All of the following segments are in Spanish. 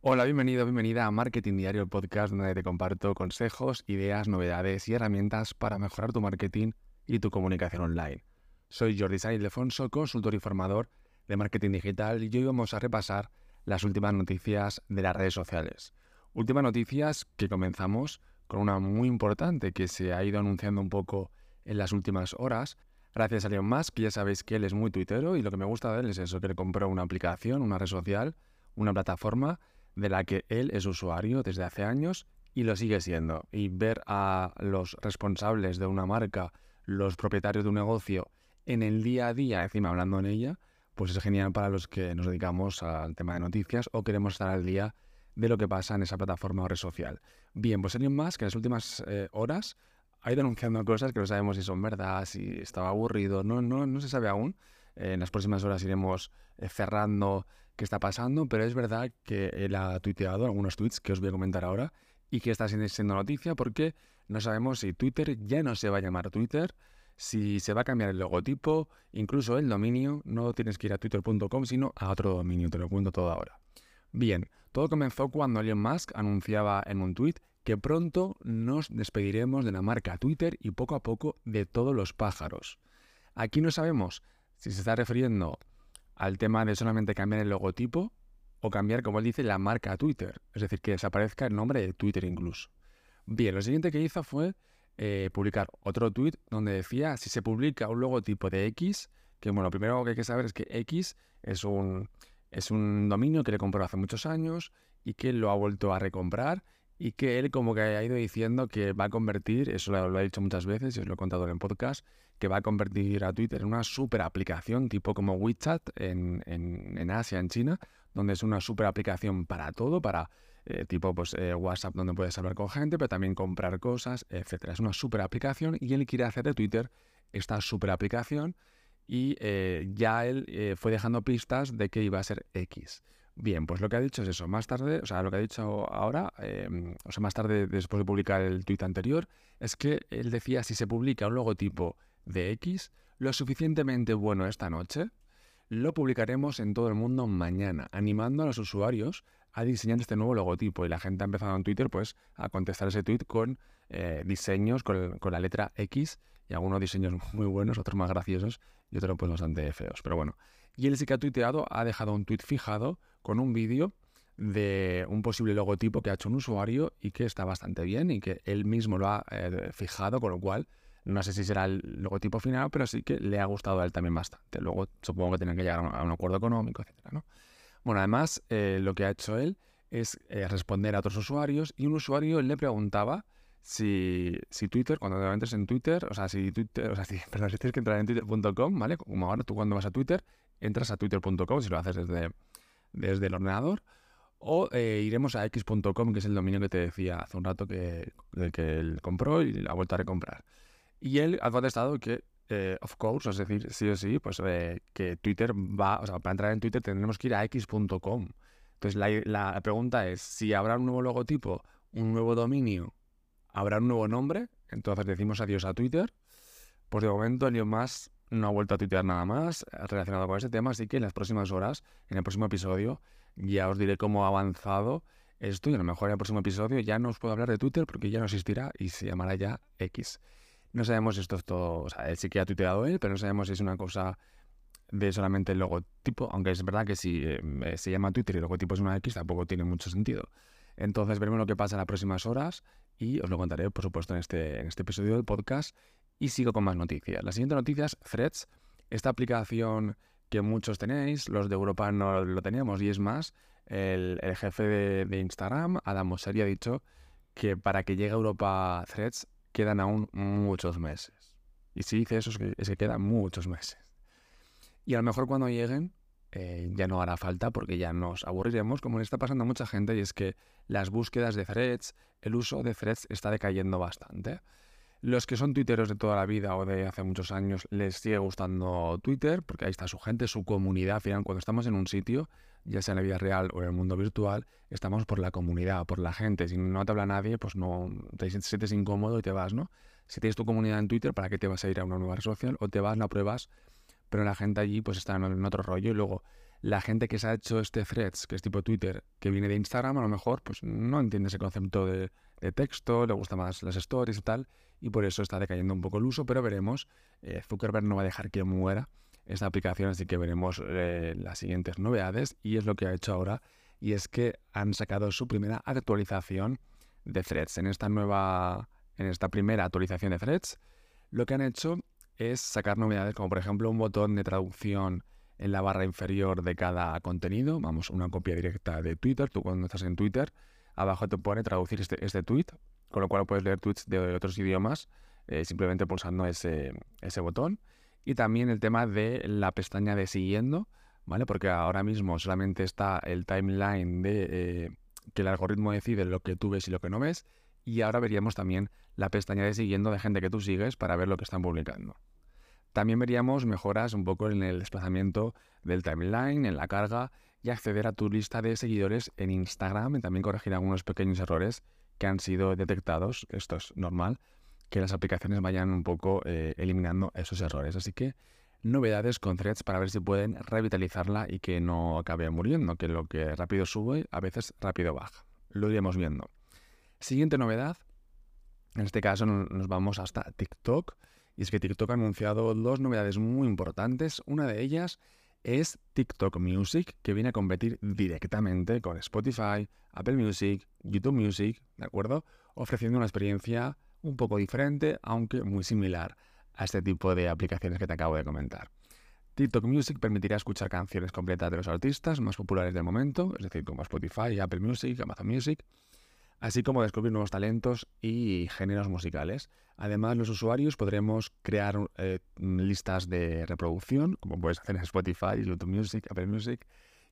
Hola, bienvenido, bienvenida a Marketing Diario, el podcast donde te comparto consejos, ideas, novedades y herramientas para mejorar tu marketing y tu comunicación online. Soy Jordi Sáenz Defonso, consultor y formador de marketing digital y hoy vamos a repasar las últimas noticias de las redes sociales. Últimas noticias que comenzamos con una muy importante que se ha ido anunciando un poco en las últimas horas. Gracias a Elon Musk, que ya sabéis que él es muy tuitero y lo que me gusta de él es eso, que le compró una aplicación, una red social, una plataforma de la que él es usuario desde hace años y lo sigue siendo. Y ver a los responsables de una marca, los propietarios de un negocio, en el día a día, encima hablando en ella, pues es genial para los que nos dedicamos al tema de noticias o queremos estar al día de lo que pasa en esa plataforma o red social. Bien, pues Elon Musk en las últimas eh, horas ha ido anunciando cosas que no sabemos si son verdad, si estaba aburrido, no, no, no se sabe aún. Eh, en las próximas horas iremos eh, cerrando qué está pasando, pero es verdad que él ha tuiteado algunos tweets que os voy a comentar ahora y que está siendo noticia porque no sabemos si Twitter ya no se va a llamar Twitter, si se va a cambiar el logotipo, incluso el dominio, no tienes que ir a twitter.com, sino a otro dominio, te lo cuento todo ahora. Bien, todo comenzó cuando Elon Musk anunciaba en un tweet que pronto nos despediremos de la marca Twitter y poco a poco de todos los pájaros. Aquí no sabemos si se está refiriendo al tema de solamente cambiar el logotipo o cambiar, como él dice, la marca Twitter, es decir, que desaparezca el nombre de Twitter incluso. Bien, lo siguiente que hizo fue eh, publicar otro tweet donde decía si se publica un logotipo de X, que bueno, lo primero que hay que saber es que X es un, es un dominio que le compró hace muchos años y que lo ha vuelto a recomprar y que él como que ha ido diciendo que va a convertir, eso lo, ha dicho muchas veces y os lo he contado en el podcast, que va a convertir a Twitter en una super aplicación tipo como WeChat en, en, Asia, en China, donde es una super aplicación para todo, para eh, tipo pues eh, WhatsApp donde puedes hablar con gente, pero también comprar cosas, etcétera. Es una super aplicación y él quiere hacer de Twitter esta super aplicación y eh, ya él fue dejando pistas de que iba a ser X. Bien, pues lo que ha dicho es eso. Más tarde, o sea, lo que ha dicho ahora, em, o sea, más tarde después de publicar el tuit anterior, es que él decía si se publica un logotipo de X lo suficientemente bueno esta noche, lo publicaremos en todo el mundo mañana, animando a los usuarios a diseñar este nuevo logotipo. Y la gente ha empezado en Twitter pues a contestar ese tweet con eh, diseños con, con, la letra X y algunos diseños muy buenos, otros más graciosos y otros pues bastante feos. Pero bueno, y él sí que ha tuiteado, ha dejado un tweet fijado con un vídeo de un posible logotipo que ha hecho un usuario y que está bastante bien y que él mismo lo ha eh, fijado, con lo cual no sé si será el logotipo final, pero sí que le ha gustado a él también bastante. Luego supongo que tienen que llegar a un, acuerdo económico, etcétera, ¿no? Bueno, además eh, lo que ha hecho él es eh, responder a otros usuarios y un usuario le preguntaba si, si Twitter, cuando te en Twitter, o sea, si Twitter, o sea, si, perdón, si tienes que entrar en twitter.com, ¿vale? Como ahora tú cuando vas a Twitter, entras a twitter.com si lo haces desde, desde el ordenador. O eh, iremos a x.com, que es el dominio que te decía hace un rato que, que él compró y ha vuelto a recomprar. Y él ha contestado que, eh, of course, es decir, sí o sí, pues eh, que Twitter va, o sea, para entrar en Twitter tendremos que ir a x.com. Entonces la, pregunta es, si habrá un nuevo logotipo, un nuevo dominio habrá un nuevo nombre, entonces decimos adiós a Twitter. Pues de momento Elon Musk no ha vuelto a tuitear nada más relacionado con ese tema, así que en las próximas horas, en el próximo episodio, ya os diré cómo ha avanzado esto y a lo mejor en el próximo episodio ya no os puedo hablar de Twitter porque ya no existirá y se llamará ya X. No sabemos si esto es todo, o sea, él sí que ha tuiteado él, pero no sabemos si es una cosa de solamente el logotipo, aunque es verdad que si eh, se llama Twitter y el logotipo es una X, tampoco tiene mucho sentido. Entonces veremos lo que pasa en las próximas horas y os lo contaré, por supuesto, en este, en este episodio del podcast. Y sigo con más noticias. La siguiente noticia es Threads, esta aplicación que muchos tenéis, los de Europa no lo teníamos, y es más, el, jefe de, Instagram, Adam Mosseri, ha dicho que para que llegue a Europa Threads quedan aún muchos meses. Y si dice eso es que, es que quedan muchos meses. Y a lo mejor cuando lleguen, eh, ya no hará falta porque ya nos aburriremos, como le está pasando a mucha gente, y es que las búsquedas de threads, el uso de threads está decayendo bastante. Los que son tuiteros de toda la vida o de hace muchos años les sigue gustando Twitter, porque ahí está su gente, su comunidad. Al cuando estamos en un sitio, ya sea en la vida real o en el mundo virtual, estamos por la comunidad, por la gente. Si no te habla nadie, pues no te sientes incómodo y te vas, ¿no? Si tienes tu comunidad en Twitter, ¿para qué te vas a ir a una nueva red social? O te vas, la pruebas pero la gente allí pues está en otro rollo y luego la gente que se ha hecho este threads, que es tipo Twitter, que viene de Instagram, a lo mejor pues no entiende ese concepto de, texto, le gusta más las stories y tal, y por eso está decayendo un poco el uso, pero veremos, eh, Zuckerberg no va a dejar que muera esta aplicación, así que veremos eh, las siguientes novedades, y es lo que ha hecho ahora, y es que han sacado su primera actualización de threads. En esta nueva, en esta primera actualización de threads, lo que han hecho es sacar novedades como por ejemplo un botón de traducción en la barra inferior de cada contenido. Vamos, una copia directa de Twitter. Tú cuando estás en Twitter, abajo te pone traducir este, este tweet, con lo cual puedes leer tweets de otros idiomas eh, simplemente pulsando ese, botón. Y también el tema de la pestaña de siguiendo, ¿vale? Porque ahora mismo solamente está el timeline de eh, que el algoritmo decide lo que tú ves y lo que no ves. Y ahora veríamos también la pestaña de siguiendo de gente que tú sigues para ver lo que están publicando. También veríamos mejoras un poco en el desplazamiento del timeline, en la carga y acceder a tu lista de seguidores en Instagram y también corregir algunos pequeños errores que han sido detectados. Esto es normal, que las aplicaciones vayan un poco eh, eliminando esos errores. Así que novedades con threads para ver si pueden revitalizarla y que no acabe muriendo, que lo que rápido sube a veces rápido baja. Lo iremos viendo. Siguiente novedad, en este caso nos vamos hasta TikTok y es que TikTok ha anunciado dos novedades muy importantes. Una de ellas es TikTok Music, que viene a competir directamente con Spotify, Apple Music, YouTube Music, ¿de acuerdo? Ofreciendo una experiencia un poco diferente, aunque muy similar a este tipo de aplicaciones que te acabo de comentar. TikTok Music permitirá escuchar canciones completas de los artistas más populares del momento, es decir, como Spotify, Apple Music, Amazon Music, así como descubrir nuevos talentos y géneros musicales. Además, los usuarios podremos crear eh, listas de reproducción, como puedes hacer en Spotify, YouTube Music, Apple Music,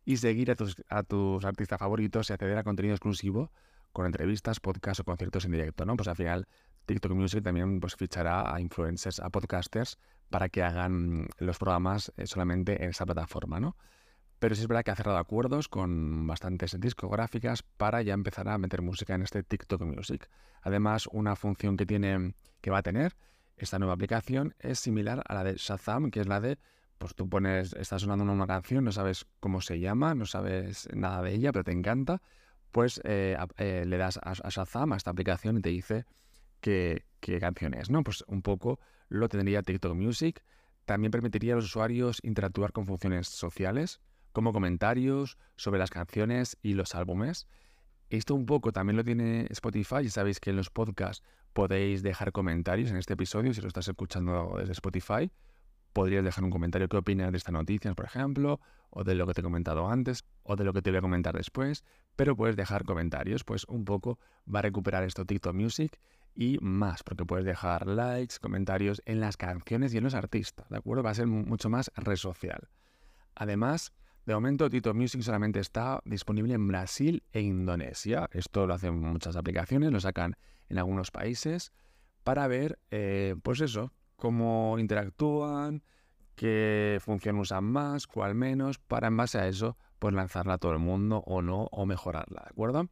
y seguir a tus, a tus artistas favoritos y acceder a contenido exclusivo con entrevistas, podcasts o conciertos en directo, ¿no? Pues al final TikTok Music también pues, fichará a influencers, a podcasters, para que hagan los programas eh, solamente en esa plataforma, ¿no? Pero sí es verdad que ha cerrado acuerdos con bastantes discográficas para ya empezar a meter música en este TikTok Music. Además, una función que tiene, que va a tener esta nueva aplicación es similar a la de Shazam, que es la de, pues tú pones, estás sonando una canción, no sabes cómo se llama, no sabes nada de ella, pero te encanta, pues eh, eh, le das a, Shazam, a esta aplicación, y te dice qué, qué canción es, ¿no? Pues un poco lo tendría TikTok Music. También permitiría a los usuarios interactuar con funciones sociales, como comentarios sobre las canciones y los álbumes. Esto un poco también lo tiene Spotify y sabéis que en los podcasts podéis dejar comentarios en este episodio si lo estás escuchando desde Spotify. Podrías dejar un comentario qué opinas de esta noticia, por ejemplo, o de lo que te he comentado antes, o de lo que te voy a comentar después, pero puedes dejar comentarios, pues un poco va a recuperar esto TikTok Music y más, porque puedes dejar likes, comentarios en las canciones y en los artistas, ¿de acuerdo? Va a ser mucho más red social. Además, de momento, Tito Music solamente está disponible en Brasil e Indonesia. Esto lo hacen muchas aplicaciones, lo sacan en algunos países para ver, eh, pues eso, cómo interactúan, qué función usan más, cuál menos, para en base a eso, pues lanzarla a todo el mundo o no, o mejorarla, ¿de acuerdo?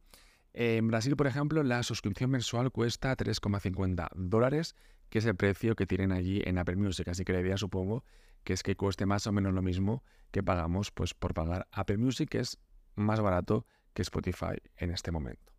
En Brasil, por ejemplo, la suscripción mensual cuesta 3,50 dólares, que es el precio que tienen allí en Apple Music. Así que la idea, supongo, que es que cueste más o menos lo mismo que pagamos pues, por pagar Apple Music, que es más barato que Spotify en este momento.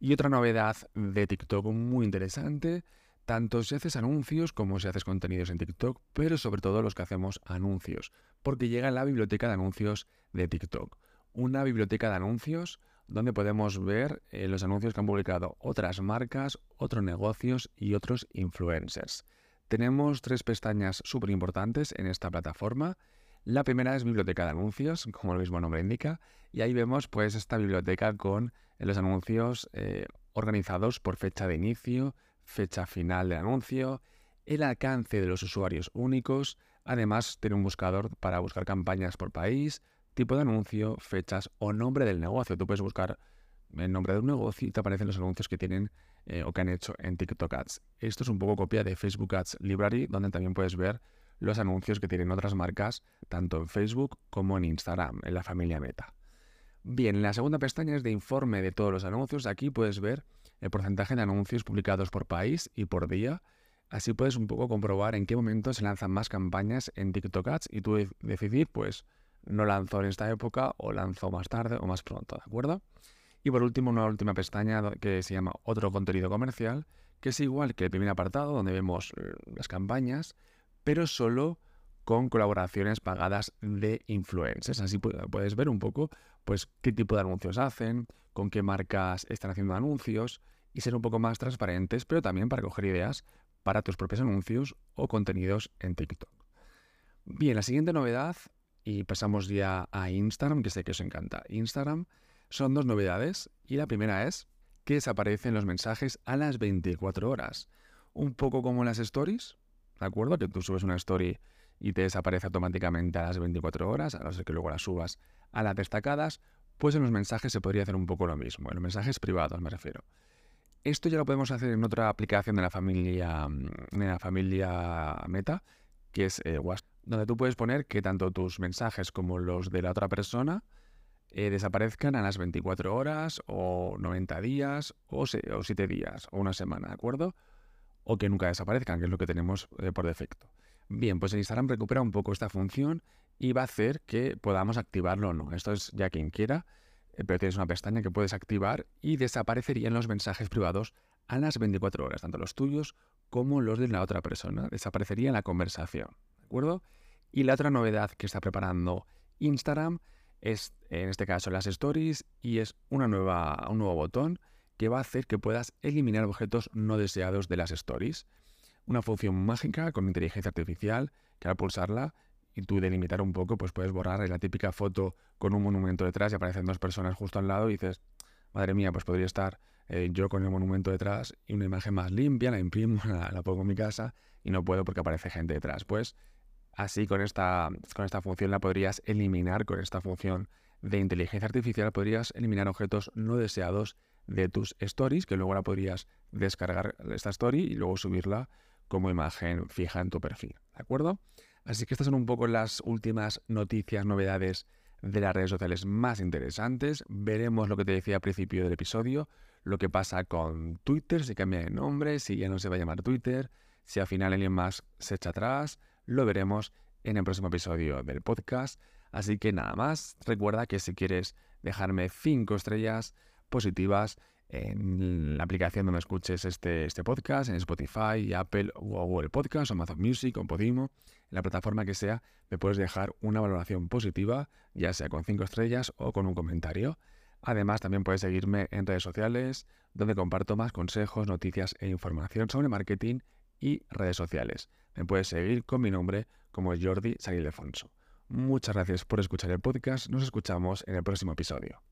Y otra novedad de TikTok muy interesante, tanto si haces anuncios como si haces contenidos en TikTok, pero sobre todo los que hacemos anuncios, porque llega la biblioteca de anuncios de TikTok. Una biblioteca de anuncios donde podemos ver eh, los anuncios que han publicado otras marcas, otros negocios y otros influencers. Tenemos tres pestañas súper importantes en esta plataforma. La primera es biblioteca de anuncios, como el mismo nombre indica, y ahí vemos pues esta biblioteca con eh, los anuncios eh, organizados por fecha de inicio, fecha final de anuncio, el alcance de los usuarios únicos, además tiene un buscador para buscar campañas por país, tipo de anuncio, fechas o nombre del negocio. Tú puedes buscar el nombre de un negocio y te aparecen los anuncios que tienen eh, o que han hecho en TikTok Ads. Esto es un poco copia de Facebook Ads Library, donde también puedes ver los anuncios que tienen otras marcas, tanto en Facebook como en Instagram, en la familia Meta. Bien, la segunda pestaña es de informe de todos los anuncios. Aquí puedes ver el porcentaje de anuncios publicados por país y por día. Así puedes un poco comprobar en qué momento se lanzan más campañas en TikTok Ads y tú decidir, pues, no lanzó en esta época o lanzó más tarde o más pronto, ¿de acuerdo? Y por último, una última pestaña que se llama Otro contenido comercial, que es igual que el primer apartado donde vemos eh, las campañas, pero solo con colaboraciones pagadas de influencers. Así puedes ver un poco pues, qué tipo de anuncios hacen, con qué marcas están haciendo anuncios y ser un poco más transparentes, pero también para coger ideas para tus propios anuncios o contenidos en TikTok. Bien, la siguiente novedad, y pasamos ya a Instagram, que sé que os encanta. Instagram son dos novedades y la primera es que desaparecen los mensajes a las 24 horas. Un poco como las stories, ¿de acuerdo? Que tú subes una story y te desaparece automáticamente a las 24 horas, a no ser que luego las subas a las destacadas, pues en los mensajes se podría hacer un poco lo mismo, en los mensajes privados me refiero. Esto ya lo podemos hacer en otra aplicación de la familia, mm, de la familia Meta, que es eh, WhatsApp, donde tú puedes poner que tanto tus mensajes como los de la otra persona eh, desaparezcan a las 24 horas o 90 días o, o 7 días o una semana, ¿de acuerdo? O que nunca desaparezcan, que es lo que tenemos eh, por defecto. Bien, pues el Instagram recupera un poco esta función y va a hacer que podamos activarlo o no. Esto es ya quien quiera, eh, pero tienes una pestaña que puedes activar y desaparecerían los mensajes privados a las 24 horas, tanto los tuyos como los de la otra persona. Desaparecería la conversación, ¿de acuerdo? Y la otra novedad que está preparando Instagram en este caso, las stories y es una nueva, un nuevo botón que va a hacer que puedas eliminar objetos no deseados de las stories una función mágica con inteligencia artificial que al pulsarla y tú delimitar un poco, pues puedes borrar la típica foto con un monumento detrás y aparecen dos personas justo al lado y dices, madre mía, pues podría estar eh, yo con el monumento detrás y una imagen más limpia, la imprimo, la, pongo en mi casa y no puedo porque aparece gente detrás. Pues así con esta, con esta función la podrías eliminar, con esta función de inteligencia artificial podrías eliminar objetos no deseados de tus stories, que luego la podrías descargar esta story y luego subirla como imagen fija en tu perfil. ¿De acuerdo? Así que estas son un poco las últimas noticias, novedades de las redes sociales más interesantes. Veremos lo que te decía al principio del episodio, lo que pasa con Twitter, si cambia de nombre, si ya no se va a llamar Twitter, si al final alguien más se echa atrás, lo veremos en el próximo episodio del podcast. Así que nada más, recuerda que si quieres dejarme 5 estrellas positivas, en la aplicación donde escuches este, este podcast, en Spotify, Apple o Google Podcast, o Amazon Music o Podimo, en la plataforma que sea, me puedes dejar una valoración positiva, ya sea con 5 estrellas o con un comentario. Además, también puedes seguirme en redes sociales, donde comparto más consejos, noticias e información sobre marketing y redes sociales. Me puedes seguir con mi nombre como Jordi San Muchas gracias por escuchar el podcast. Nos escuchamos en el próximo episodio.